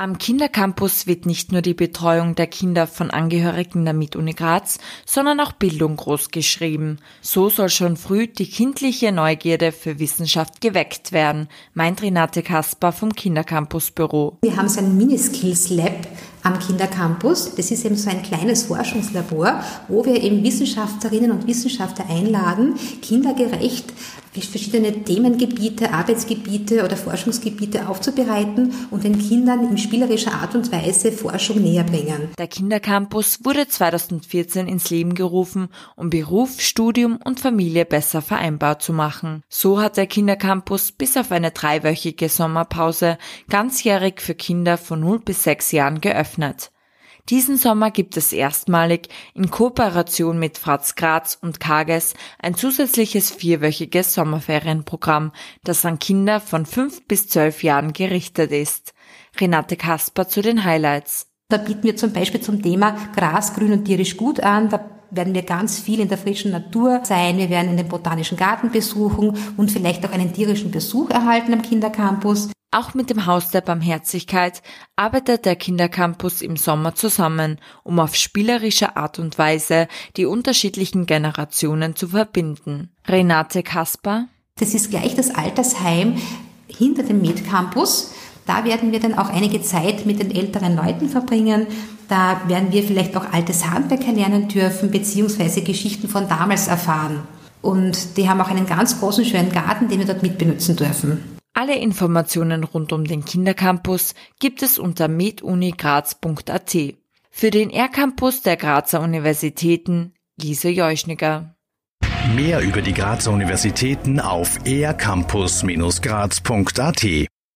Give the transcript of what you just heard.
Am Kindercampus wird nicht nur die Betreuung der Kinder von Angehörigen der MIT-Uni Graz, sondern auch Bildung großgeschrieben. So soll schon früh die kindliche Neugierde für Wissenschaft geweckt werden, meint Renate Kasper vom Kindercampus-Büro. Wir haben so ein Miniskills-Lab am Kindercampus. Das ist eben so ein kleines Forschungslabor, wo wir eben Wissenschaftlerinnen und Wissenschaftler einladen, kindergerecht verschiedene Themengebiete, Arbeitsgebiete oder Forschungsgebiete aufzubereiten und den Kindern in spielerischer Art und Weise Forschung näher bringen. Der Kindercampus wurde 2014 ins Leben gerufen, um Beruf, Studium und Familie besser vereinbar zu machen. So hat der Kindercampus bis auf eine dreiwöchige Sommerpause ganzjährig für Kinder von 0 bis 6 Jahren geöffnet. Diesen Sommer gibt es erstmalig in Kooperation mit Fratz Graz und Kages ein zusätzliches vierwöchiges Sommerferienprogramm, das an Kinder von fünf bis zwölf Jahren gerichtet ist. Renate Kasper zu den Highlights. Da bieten wir zum Beispiel zum Thema Gras, Grün und tierisch gut an. Da werden wir ganz viel in der frischen Natur sein. Wir werden in den Botanischen Garten besuchen und vielleicht auch einen tierischen Besuch erhalten am Kindercampus. Auch mit dem Haus der Barmherzigkeit arbeitet der Kindercampus im Sommer zusammen, um auf spielerische Art und Weise die unterschiedlichen Generationen zu verbinden. Renate Kasper. Das ist gleich das Altersheim hinter dem Med-Campus. Da werden wir dann auch einige Zeit mit den älteren Leuten verbringen. Da werden wir vielleicht auch altes Handwerk erlernen dürfen, beziehungsweise Geschichten von damals erfahren. Und die haben auch einen ganz großen, schönen Garten, den wir dort mitbenutzen dürfen. Alle Informationen rund um den Kindercampus gibt es unter medunigraz.at. Für den R-Campus der Grazer Universitäten Lise Jeuschniger. Mehr über die Grazer Universitäten auf ercampus-graz.at